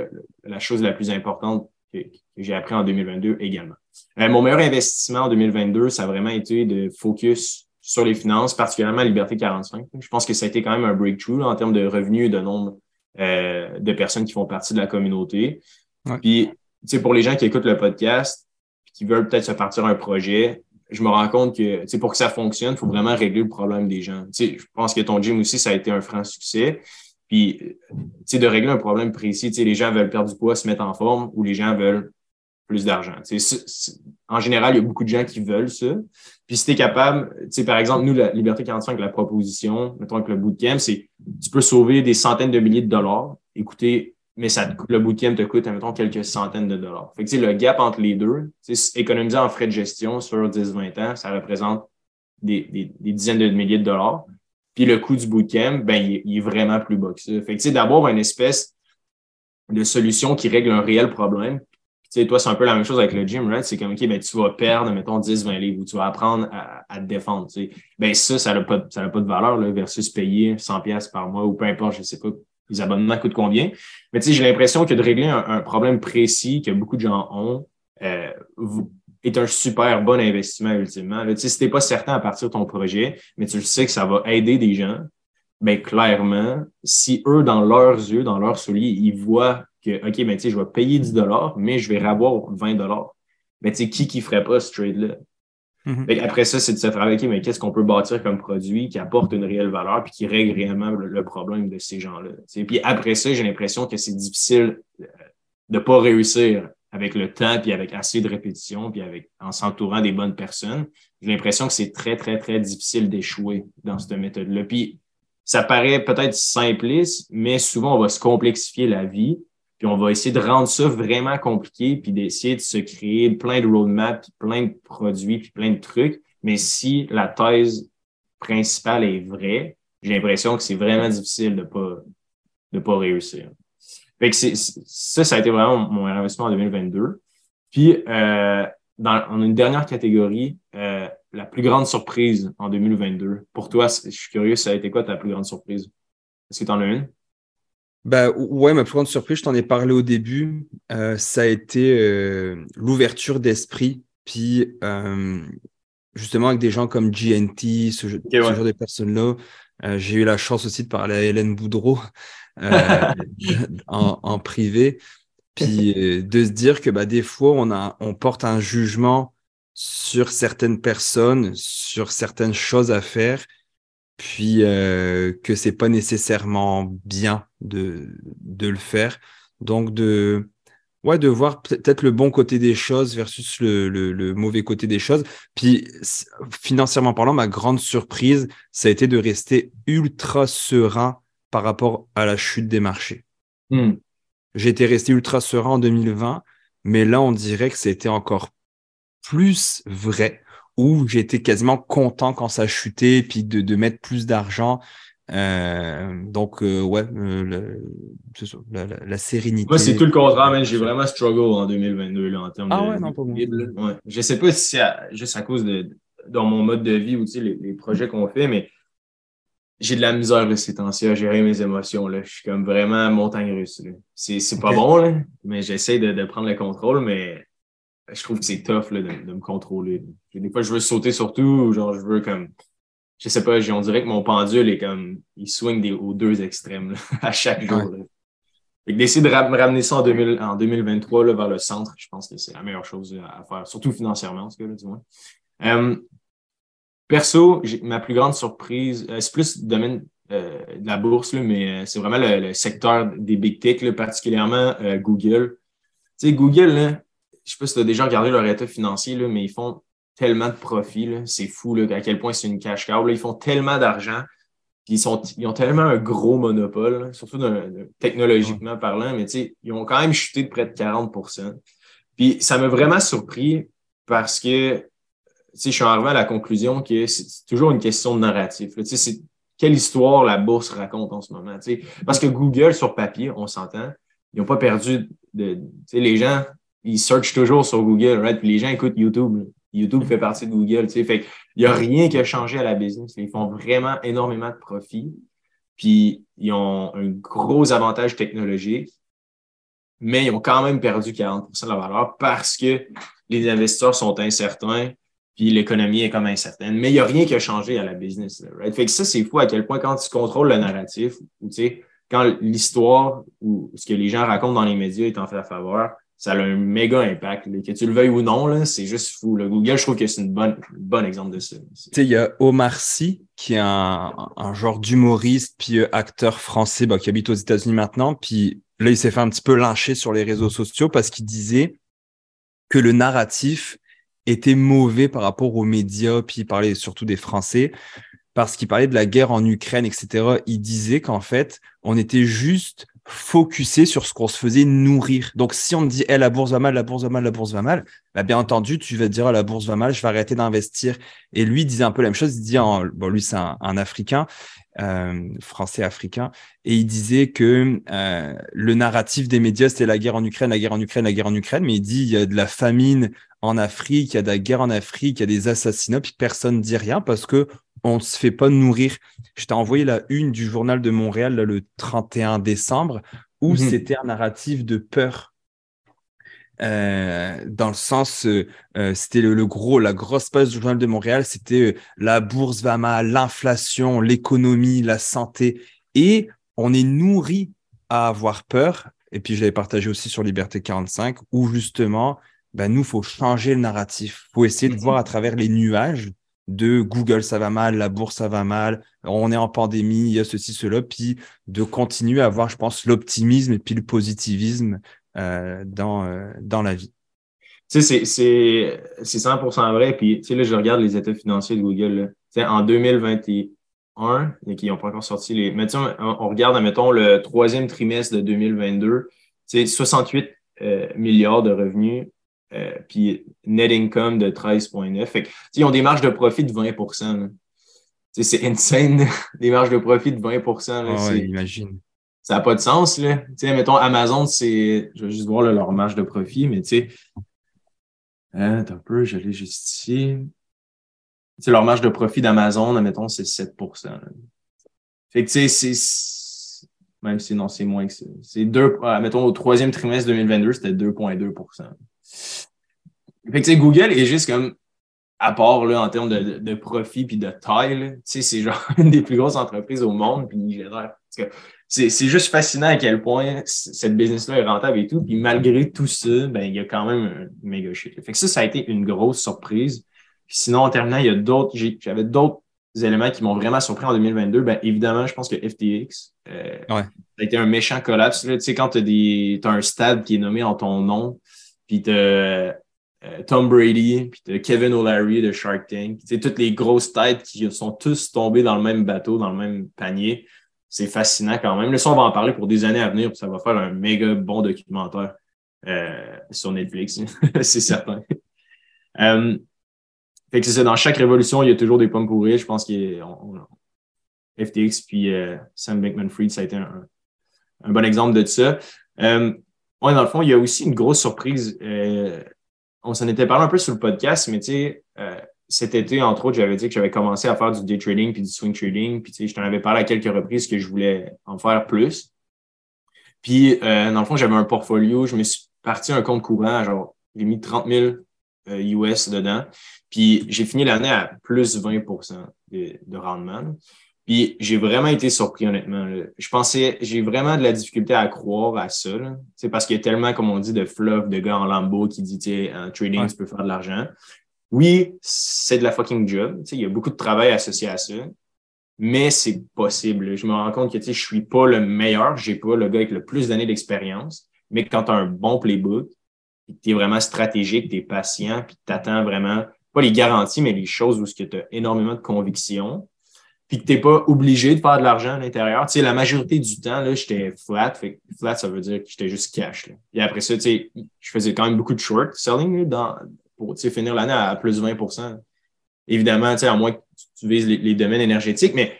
la chose la plus importante que, j'ai appris en 2022 également. Euh, mon meilleur investissement en 2022, ça a vraiment été de focus sur les finances, particulièrement Liberté 45. Je pense que ça a été quand même un breakthrough en termes de revenus et de nombre euh, de personnes qui font partie de la communauté. Puis, pour les gens qui écoutent le podcast, qui veulent peut-être se partir un projet, je me rends compte que pour que ça fonctionne, il faut vraiment régler le problème des gens. je pense que ton gym aussi, ça a été un franc succès. Puis, tu de régler un problème précis, tu les gens veulent perdre du poids, se mettre en forme, ou les gens veulent plus d'argent. En général, il y a beaucoup de gens qui veulent ça. Puis, si tu es capable, tu sais, par exemple, nous, la Liberté 45, la proposition, mettons avec le bootcamp, c'est tu peux sauver des centaines de milliers de dollars. Écoutez, mais ça le bootcamp te coûte, mettons, quelques centaines de dollars. Fait que, le gap entre les deux, économiser en frais de gestion sur 10-20 ans, ça représente des, des dizaines de milliers de dollars. Puis le coût du bootcamp, ben, il, est vraiment plus bas que ça. Fait que, d'avoir une espèce de solution qui règle un réel problème. Tu sais, toi, c'est un peu la même chose avec le gym, right? C'est comme, OK, ben, tu vas perdre, mettons, 10, 20 livres ou tu vas apprendre à, te défendre, tu sais. Ben, ça, ça n'a pas, pas de valeur, là, versus payer 100 pièces par mois ou peu importe, je sais pas, les abonnements coûtent combien. Mais tu sais, j'ai l'impression que de régler un, problème précis que beaucoup de gens ont, euh, est un super bon investissement ultimement. Là, si tu n'es pas certain à partir de ton projet, mais tu sais que ça va aider des gens, bien clairement, si eux, dans leurs yeux, dans leurs souliers, ils voient que, OK, ben, je vais payer 10 mais je vais avoir 20 mais qui qui ferait pas ce trade-là? Mm-hmm. Après ça, c'est de se travailler, mais qu'est-ce qu'on peut bâtir comme produit qui apporte une réelle valeur puis qui règle réellement le, problème de ces gens-là. Puis après ça, j'ai l'impression que c'est difficile euh, de ne pas réussir avec le temps, puis avec assez de répétition, puis avec, en s'entourant des bonnes personnes, j'ai l'impression que c'est très, très, très difficile d'échouer dans cette méthode-là. Puis ça paraît peut-être simpliste, mais souvent, on va se complexifier la vie, puis on va essayer de rendre ça vraiment compliqué, puis d'essayer de se créer plein de roadmaps, plein de produits, puis plein de trucs. Mais si la thèse principale est vraie, j'ai l'impression que c'est vraiment difficile de pas, de pas réussir. Fait que ça, ça a été vraiment mon investissement en 2022. Puis, euh, dans, on a une dernière catégorie, euh, la plus grande surprise en 2022. Pour toi, je suis curieux, ça a été quoi ta plus grande surprise? Est-ce que tu en as une? Ben, ouais, ma plus grande surprise, je t'en ai parlé au début, euh, ça a été l'ouverture d'esprit Puis, euh, justement, avec des gens comme GNT, ce, genre de personnes-là, j'ai eu la chance aussi de parler à Hélène Boudreau en, privé. Puis de se dire que bah, des fois, on, a, on porte un jugement sur certaines personnes, sur certaines choses à faire, puis euh, que c'est pas nécessairement bien de, de le faire. Donc de ouais de voir peut-être le bon côté des choses versus le, le, mauvais côté des choses. Puis financièrement parlant, ma grande surprise, ça a été de rester ultra serein par rapport à la chute des marchés. Hmm. J'étais resté ultra serein en 2020, mais là on dirait que c'était encore plus vrai où j'étais quasiment content quand ça chutait, puis de, de mettre plus d'argent. Euh, donc, euh, ouais, euh, la, la, sérénité. Moi, c'est tout le contraire, mais j'ai vraiment struggle en 2022 là, en termes ah, de. ouais, non, pas moi. Ouais. Je sais pas si c'est juste à cause de dans mon mode de vie ou les, les projets qu'on fait, mais j'ai de la misère ces temps-ci à gérer mes émotions. Là. Je suis comme vraiment montagne russe. C'est pas bon, là, mais j'essaie de, de, prendre le contrôle, mais je trouve que c'est tough là, de, de, me contrôler. Des fois, je veux sauter sur tout, genre je veux comme. Je sais pas, on dirait que mon pendule est comme. Il swing des, aux deux extrêmes là, à chaque jour. D'essayer de me ramener ça en, 2000, en 2023 là, vers le centre, je pense que c'est la meilleure chose à faire, surtout financièrement en ce cas-là, du moins. Euh, perso, ma plus grande surprise, euh, c'est plus le domaine euh, de la bourse, là, mais euh, c'est vraiment le, secteur des big tech, là, particulièrement Google. Tu sais, Google, là, je sais pas si tu as déjà regardé leur état financier, là, mais ils font tellement de profits. C'est fou là, à quel point c'est une cash cow. Ils font tellement d'argent. Ils, sont, ils ont tellement un gros monopole, surtout technologiquement parlant, mais ils ont quand même chuté de près de 40% Puis ça m'a vraiment surpris parce que je suis arrivé à la conclusion que c'est toujours une question de narratif. Quelle histoire la bourse raconte en ce moment. Parce que Google, sur papier, on s'entend, ils n'ont pas perdu de. Les gens, ils searchent toujours sur Google? Puis les gens écoutent YouTube. YouTube fait partie de Google. Fait il n'y a rien qui a changé à la business. Ils font vraiment énormément de profits. Puis ils ont un gros avantage technologique, mais ils ont quand même perdu 40 de la valeur parce que les investisseurs sont incertains, puis l'économie est comme incertaine. Mais il n'y a rien qui a changé à la business. Fait que ça, c'est fou à quel point quand tu contrôles le narratif, ou tu sais, quand l'histoire ou ce que les gens racontent dans les médias est en fait à faveur, ça a un méga impact. Que tu le veuilles ou non, c'est juste fou. Le Google, je trouve que c'est bonne, bon exemple de ça. Il y a Omar Sy, qui est un, un genre d'humoriste, puis euh, acteur français bah, qui habite aux États-Unis maintenant. Puis là, il s'est fait un petit peu lyncher sur les réseaux sociaux parce qu'il disait que le narratif était mauvais par rapport aux médias, puis il parlait surtout des Français, parce qu'il parlait de la guerre en Ukraine, etc. Il disait qu'en fait, on était juste focusé sur ce qu'on se faisait nourrir. Donc, si on te dit, hey, la bourse va mal, la bourse va mal, la bourse va mal, bah, bien entendu, tu vas dire, ah, la bourse va mal, je vais arrêter d'investir. Et lui, il disait un peu la même chose. Il dit, bon, lui, c'est un, Africain, euh, français africain, et il disait que euh, le narratif des médias, c'était la guerre en Ukraine, la guerre en Ukraine, la guerre en Ukraine, mais il dit, il y a de la famine en Afrique, il y a de la guerre en Afrique, il y a des assassinats, puis personne ne dit rien parce que on ne se fait pas nourrir. Je t'ai envoyé la une du journal de Montréal le 31 décembre où mhm. c'était un narratif de peur. Euh, dans le sens, euh, euh, c'était le, gros, la grosse page du journal de Montréal, c'était la bourse va mal, l'inflation, l'économie, la santé, et on est nourri à avoir peur. Et puis je l'avais partagé aussi sur Liberté 45, où justement, ben nous, faut changer le narratif, faut essayer de mhm. voir à travers les nuages de Google, ça va mal, la bourse, ça va mal, on est en pandémie, il y a ceci, cela, puis de continuer à avoir, je pense, l'optimisme et puis le positivisme dans, euh, dans la vie. Tu sais, c'est 100% vrai. Puis, tu sais, là, je regarde les états financiers de Google. Tu sais, en 2021, et qui n'ont pas encore sorti les. Mais on, on regarde, mettons, le troisième trimestre de 2022, c'est 68 euh, milliards de revenus euh, puis net income de 13,9. Fait ils ont des marges de profit de 20% C'est insane, des marges de profit de 20 là, imagine. Ça n'a pas de sens. Là. mettons, Amazon, c'est. Je vais juste voir leur marge de profit, mais tu sais. Hein, un peu, je juste ici. sais, leur marge de profit d'Amazon, mettons, c'est 7% Fait que tu sais, c'est. Même si non, c'est moins que ça. C'est deux. Mettons, au troisième trimestre 2022, c'était 2,2 Fait que, Google est juste comme, à part là, en termes de, de, profit puis de taille, c'est genre une des plus grosses entreprises au monde. Puis c'est juste fascinant à quel point cette business-là est rentable et tout. Puis malgré tout ça, ben, il y a quand même un méga shit. Fait que ça, ça a été une grosse surprise. Puis sinon, en terminant, il y a d'autres, j'avais d'autres éléments qui m'ont vraiment surpris en 2022. Ben, évidemment, je pense que FTX, euh, ça a été un méchant collapse. Tu sais, quand tu as, as un stade qui est nommé en ton nom, puis tu as euh, Tom Brady, puis Kevin O'Leary de Shark Tank. C'est toutes les grosses têtes qui sont tous tombées dans le même bateau, dans le même panier. C'est fascinant quand même. Là, ça, on va en parler pour des années à venir, ça va faire un méga bon documentaire euh, sur Netflix, c'est certain. Euh, fait que c'est dans chaque révolution, il y a toujours des pommes pourries. Je pense qu'il FTX puis Sam Bankman-Fried, ça a été un, bon exemple de ça. Euh, dans le fond, il y a aussi une grosse surprise on s'en était parlé un peu sur le podcast, mais tu sais, euh, cet été, entre autres, j'avais dit que j'avais commencé à faire du day trading puis du swing trading. Puis tu sais, je t'en avais parlé à quelques reprises que je voulais en faire plus. Puis, euh, dans le fond, j'avais un portfolio. Je me suis parti un compte courant, genre, j'ai mis 30 000 US dedans. Puis, j'ai fini l'année à plus 20 de, de rendement. Puis j'ai vraiment été surpris, honnêtement. Je pensais, j'ai vraiment de la difficulté à croire à ça. C'est parce qu'il y a tellement, comme on dit, de fluff de gars en lambeau qui dit, tu sais, en trading, tu peux faire de l'argent. Oui, c'est de la fucking job. Il y a beaucoup de travail associé à ça. Mais c'est possible. Je me rends compte que je suis pas le meilleur, je n'ai pas le gars avec le plus d'années d'expérience. Mais quand tu as un bon playbook, tu es vraiment stratégique, tu es patient, puis tu attends vraiment, pas les garanties, mais les choses où tu as énormément de conviction, puis que tu n'es pas obligé de faire de l'argent à l'intérieur. Tu sais, la majorité du temps, là, j'étais flat. Fait flat, ça veut dire que j'étais juste cash. Là. Et après ça, tu sais, je faisais quand même beaucoup de short selling dans, pour finir l'année à plus de 20% Évidemment, à moins que tu vises les, domaines énergétiques, mais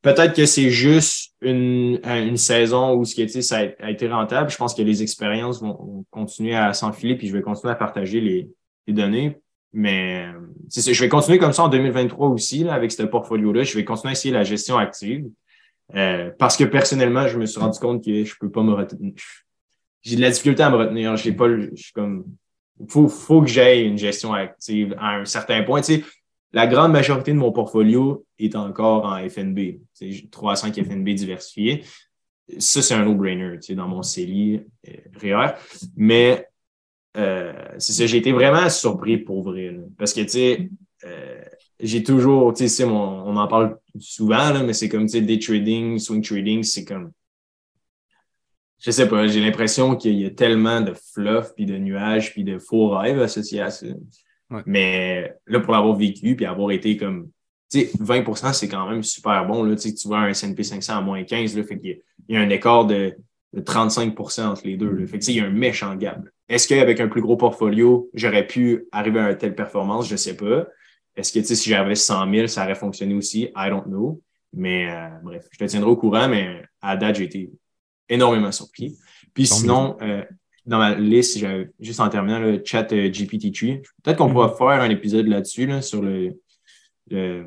peut-être que c'est juste une, saison où ce qui ça a, été rentable. Je pense que les expériences vont, continuer à s'enfiler, puis je vais continuer à partager les, les données. Mais je vais continuer comme ça en 2023 aussi, là, avec ce portfolio-là. Je vais continuer à essayer la gestion active. Euh, parce que personnellement, je me suis rendu compte que je peux pas me retenir. J'ai de la difficulté à me retenir. J'ai pas, je suis comme, faut, faut que j'aie une gestion active à un certain point. Tu sais, la grande majorité de mon portfolio est encore en FNB. C'est 3 à 5 FNB diversifiés. Ça, c'est un no-brainer, tu sais, dans mon CELI euh, REER. Mais euh, c'est ça, j'ai été vraiment surpris pour vrai. parce que, tu sais, euh, j'ai toujours, tu sais, on en parle souvent, là, mais c'est comme, tu sais, day trading, swing trading, c'est comme, je sais pas, j'ai l'impression qu'il y a tellement de fluff, puis de nuages, puis de faux rêves associés à ça. Mais là, pour l'avoir vécu, puis avoir été comme, tu sais, 20% c'est quand même super bon. Là, tu vois un S&P 500 à moins 15, là, fait qu'il y, a un écart de, 35% entre les deux. Là. Fait que, il y a un méchant gap. Est-ce qu'avec un plus gros portfolio, j'aurais pu arriver à une telle performance? Je ne sais pas. Est-ce que si j'avais 100 000, ça aurait fonctionné aussi? I don't know. Mais euh, bref, je te tiendrai au courant, mais à date, j'ai été énormément surpris. Puis sinon, euh, dans ma liste, juste en terminant le chat euh, GPT-3. Peut-être qu'on pourra mm-hmm. faire un épisode là-dessus, là, sur le, le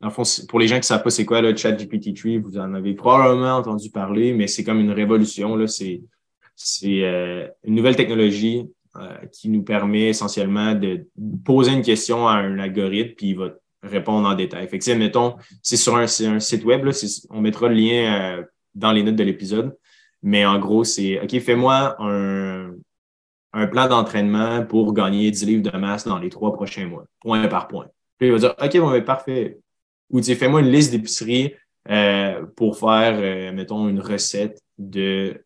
dans le fond, pour les gens qui ne savent pas c'est quoi le chat GPT-3, vous en avez probablement entendu parler, mais c'est comme une révolution. C'est, euh, une nouvelle technologie euh, qui nous permet essentiellement de poser une question à un algorithme, puis il va répondre en détail. Fait que, mettons, c'est sur un, site web, là, on mettra le lien dans les notes de l'épisode, mais en gros, c'est OK, fais-moi un, plan d'entraînement pour gagner 10 livres de masse dans les trois prochains mois, point par point. Puis il va dire OK, bon, mais parfait. Ou fais-moi une liste d'épicerie pour faire, mettons, une recette de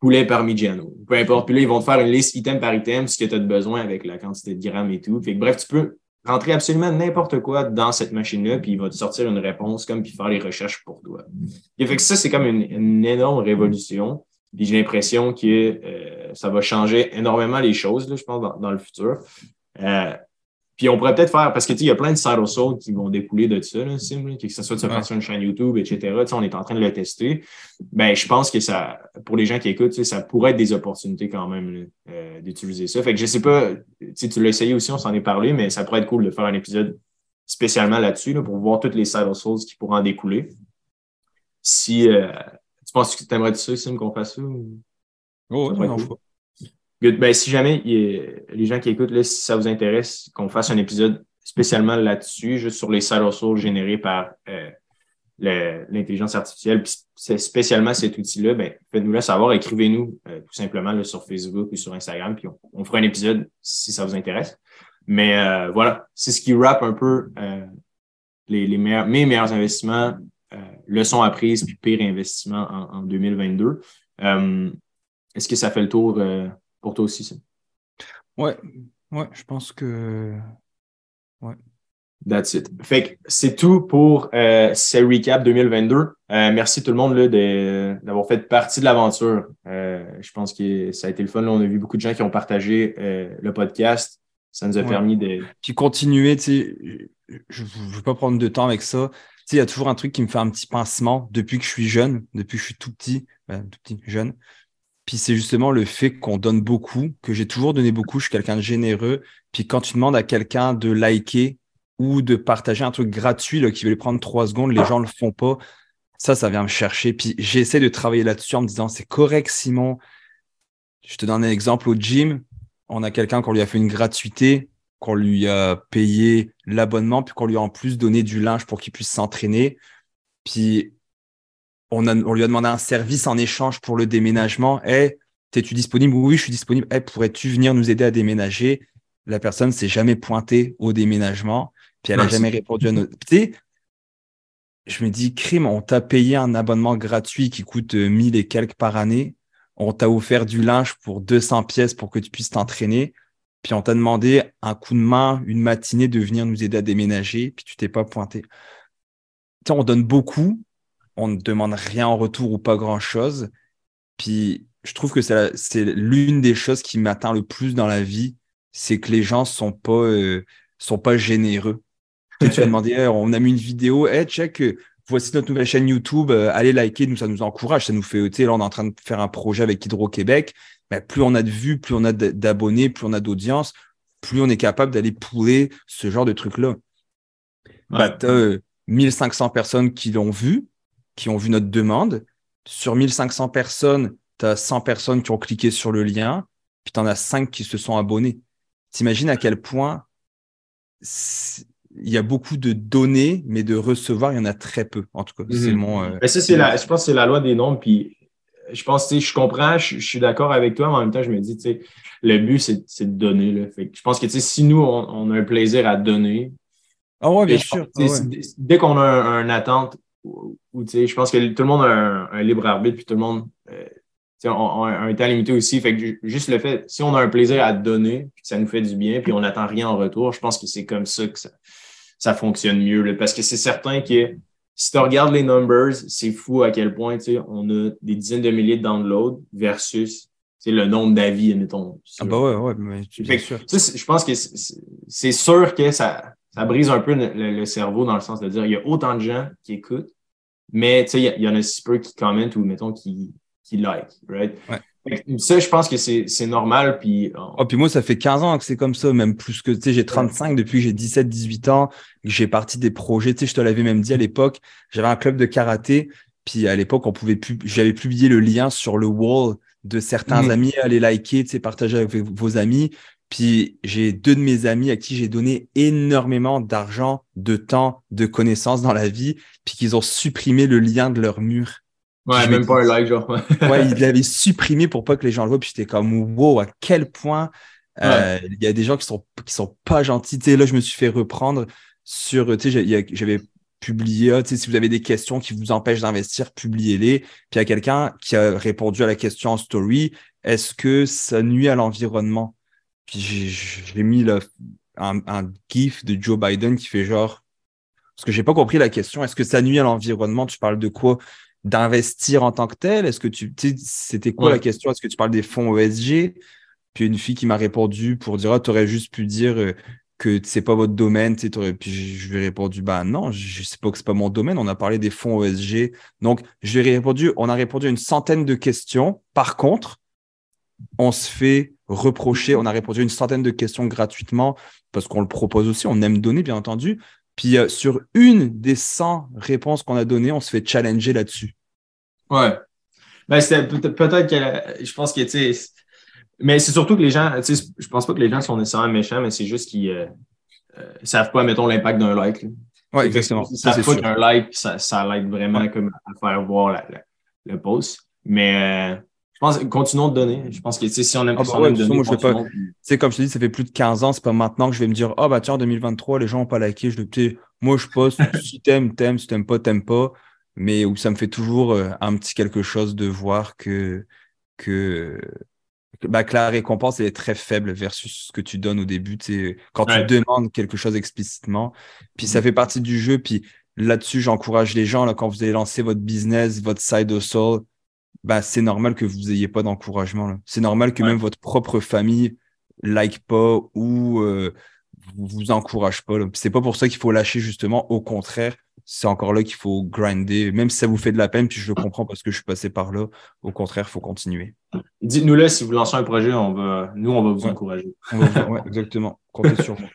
poulet parmigiano, peu importe. Puis là, ils vont te faire une liste item par item, ce que tu as besoin avec la quantité de grammes et tout. Fait bref, tu peux rentrer absolument n'importe quoi dans cette machine-là, puis il va te sortir une réponse comme puis faire les recherches pour toi. Et fait que ça, c'est comme une, énorme révolution. Puis j'ai l'impression que euh, ça va changer énormément les choses, là, je pense, dans, le futur. Euh, puis on pourrait peut-être faire, parce que il y a plein de side hustles qui vont découler de ça, là, Sim, que ce soit de se faire sur une chaîne YouTube, etc. on est en train de le tester. Ben, je pense que ça, pour les gens qui écoutent, ça pourrait être des opportunités quand même euh, d'utiliser ça. Fait que je sais pas, tu l'as essayé aussi, on s'en est parlé, mais ça pourrait être cool de faire un épisode spécialement là-dessus pour voir toutes les side hustles qui pourront en découler. Si euh, tu penses que tu aimerais ça, Sim, qu'on fasse ça? Oh, non, Good. Ben, si jamais les gens qui écoutent, là, si ça vous intéresse, qu'on fasse un épisode spécialement là-dessus, juste sur les side hustles générés par euh, l'intelligence artificielle, puis spécialement cet outil-là, ben, faites-nous le savoir, écrivez-nous euh, tout simplement là, sur Facebook ou sur Instagram, puis on, fera un épisode si ça vous intéresse. Mais euh, voilà, c'est ce qui wrap un peu les, les meilleurs, mes meilleurs investissements, leçons apprises, puis pire investissement en, en 2022. Est-ce que ça fait le tour pour toi aussi, ça? Ouais, ouais, je pense que. Ouais. That's it. Fait que c'est tout pour euh, ce recap 2022. Euh, merci tout le monde d'avoir fait partie de l'aventure. Euh, je pense que ça a été le fun. on a vu beaucoup de gens qui ont partagé euh, le podcast. Ça nous a permis de. Puis continuer, tu sais, je ne veux pas prendre de temps avec ça. Tu sais, il y a toujours un truc qui me fait un petit pincement depuis que je suis jeune, depuis que je suis tout petit, tout petit, jeune. Puis c'est justement le fait qu'on donne beaucoup, que j'ai toujours donné beaucoup. Je suis quelqu'un de généreux. Puis quand tu demandes à quelqu'un de liker ou de partager un truc gratuit qui veut prendre trois secondes, les gens le font pas. Ça, ça vient me chercher. Puis j'essaie de travailler là-dessus en me disant c'est correct, Simon. Je te donne un exemple au gym. On a quelqu'un qu'on lui a fait une gratuité, qu'on lui a payé l'abonnement, puis qu'on lui a en plus donné du linge pour qu'il puisse s'entraîner. Puis on, a, on lui a demandé un service en échange pour le déménagement. Hey, es-tu disponible? Oui, je suis disponible. Hey, pourrais-tu venir nous aider à déménager? La personne s'est jamais pointée au déménagement. Puis elle n'a jamais répondu à nos. Tu je me dis, crime, on t'a payé un abonnement gratuit qui coûte 1000 euh, et quelques par année. On t'a offert du linge pour 200 pièces pour que tu puisses t'entraîner. Puis on t'a demandé un coup de main, une matinée de venir nous aider à déménager. Puis tu t'es pas pointé. Tu on donne beaucoup. On ne demande rien en retour ou pas grand chose. Puis je trouve que c'est l'une des choses qui m'atteint le plus dans la vie. C'est que les gens sont pas, euh, sont pas généreux tu as demandé, on a mis une vidéo, hey, check, euh, voici notre nouvelle chaîne YouTube, euh, allez liker, nous, ça nous encourage, ça nous fait, tu sais, là, on est en train de faire un projet avec Hydro-Québec, mais plus on a de vues, plus on a d'abonnés, plus on a d'audience, plus on est capable d'aller pouler ce genre de trucs-là. Bah, tu as 1500 personnes qui l'ont vu, qui ont vu notre demande. Sur 1500 personnes, tu as 100 personnes qui ont cliqué sur le lien, puis tu en as 5 qui se sont abonnés. T'imagines à quel point il y a beaucoup de données, mais de recevoir, il y en a très peu, en tout cas. C'est mhm. mon. Euh, ça, c'est la, je pense que c'est la loi des nombres. Puis je pense, tu sais, je comprends, je, suis d'accord avec toi, mais en même temps, je me dis, tu sais, le but, c'est, de donner. Là. Fait je pense que, tu sais, si nous, on, a un plaisir à donner. Ah ouais, bien sûr. Ah dès qu'on a un, attente, ou, tu sais, je pense que tout le monde a un, libre arbitre, puis tout le monde. Euh, on, a un temps limité aussi. Fait que juste le fait, si on a un plaisir à donner, puis que ça nous fait du bien, puis on n'attend rien en retour, je pense que c'est comme ça que ça, ça fonctionne mieux. parce que c'est certain que si tu regardes les numbers, c'est fou à quel point on a des dizaines de milliers de downloads versus le nombre d'avis, admettons. Ah bah ouais, ouais, mais sûr. je pense que c'est sûr que ça, ça brise un peu le, cerveau dans le sens de dire il y a autant de gens qui écoutent, mais il y, en a si peu qui commentent ou mettons qui, qui like, right? Ça, je pense que c'est normal. Puis, oh, puis moi, ça fait 15 ans que c'est comme ça, même plus que, tu sais, j'ai 35 depuis que j'ai 17, 18 ans, j'ai parti des projets. Tu sais, je te l'avais même dit à l'époque, j'avais un club de karaté. Puis à l'époque, on pouvait j'avais publié le lien sur le wall de certains mmh. amis, allez liker, tu sais, partager avec vos amis. Puis j'ai deux de mes amis à qui j'ai donné énormément d'argent, de temps, de connaissances dans la vie, puis qu'ils ont supprimé le lien de leur mur. Ouais, même pas un like, genre. ouais, il l'avait supprimé pour pas que les gens le voient. Puis j'étais comme, wow, à quel point euh, il y a des gens qui sont, qui sont pas gentils. Tu sais, là, je me suis fait reprendre sur, tu sais, j'avais publié, tu sais, si vous avez des questions qui vous empêchent d'investir, publiez-les. Puis il y a quelqu'un qui a répondu à la question en story, est-ce que ça nuit à l'environnement? Puis j'ai mis le, un, un gif de Joe Biden qui fait genre, parce que j'ai pas compris la question, est-ce que ça nuit à l'environnement? Tu parles de quoi? d'investir en tant que tel? Est-ce que tu, c'était quoi la question? Est-ce que tu parles des fonds ESG Puis une fille qui m'a répondu pour dire, ah, tu aurais juste pu dire euh, que c'est pas votre domaine. Puis je lui ai répondu, bah non, je sais pas que c'est pas mon domaine. On a parlé des fonds ESG. Donc, je lui ai répondu, on a répondu à une centaine de questions. Par contre, on se fait reprocher, on a répondu à une centaine de questions gratuitement parce qu'on le propose aussi, on aime donner, bien entendu. Puis euh, sur une des 100 réponses qu'on a données, on se fait challenger là-dessus. Ouais. Ben, peut-être que je pense que, tu sais, Mais c'est surtout que les gens, tu sais, je pense pas que les gens sont nécessairement méchants, mais c'est juste qu'ils euh, euh, savent pas, mettons, l'impact d'un like. Oui, exactement. Ils savent pas qu'un like, ça, ça l'aide vraiment comme à faire voir la, le post. Mais euh, pense, continuons de donner. Je pense que si on aime, ah bah donner, moi, je pas. C'est comme je te dis, ça fait plus de 15 ans, c'est pas maintenant que je vais me dire, oh bah tiens, en 2023, les gens n'ont pas liké. Je le moi, je poste, si t'aimes, t'aimes, si t'aimes pas, t'aimes pas. Mais où ça me fait toujours un petit quelque chose de voir que, que bah, que la récompense est très faible versus ce que tu donnes au début. Quand tu demandes quelque chose explicitement, puis ça mm-hmm. fait partie du jeu. Puis là-dessus, j'encourage les gens, là, quand vous allez lancer votre business, votre side hustle, bah, c'est normal que vous n'ayez pas d'encouragement. C'est normal que même votre propre famille like pas ou euh, vous, encourage pas. C'est pas pour ça qu'il faut lâcher, justement. Au contraire, c'est encore là qu'il faut grinder, même si ça vous fait de la peine, puis je le comprends parce que je suis passé par là. Au contraire, il faut continuer. Dites-nous là si vous lancez un projet, on va, nous, on va vous encourager. exactement. Comptez sur moi.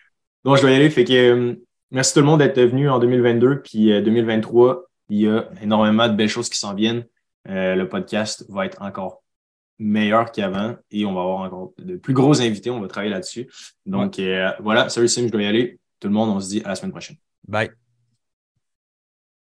Bon, je vais y aller. Fait que, euh, merci tout le monde d'être venu en 2022. Puis 2023, euh, il y a énormément de belles choses qui s'en viennent. Euh, le podcast va être encore meilleur qu'avant et on va avoir encore de plus gros invités. On va travailler là-dessus. Donc voilà, salut Sim, je dois y aller. Tout le monde, on se dit à la semaine prochaine. Bye.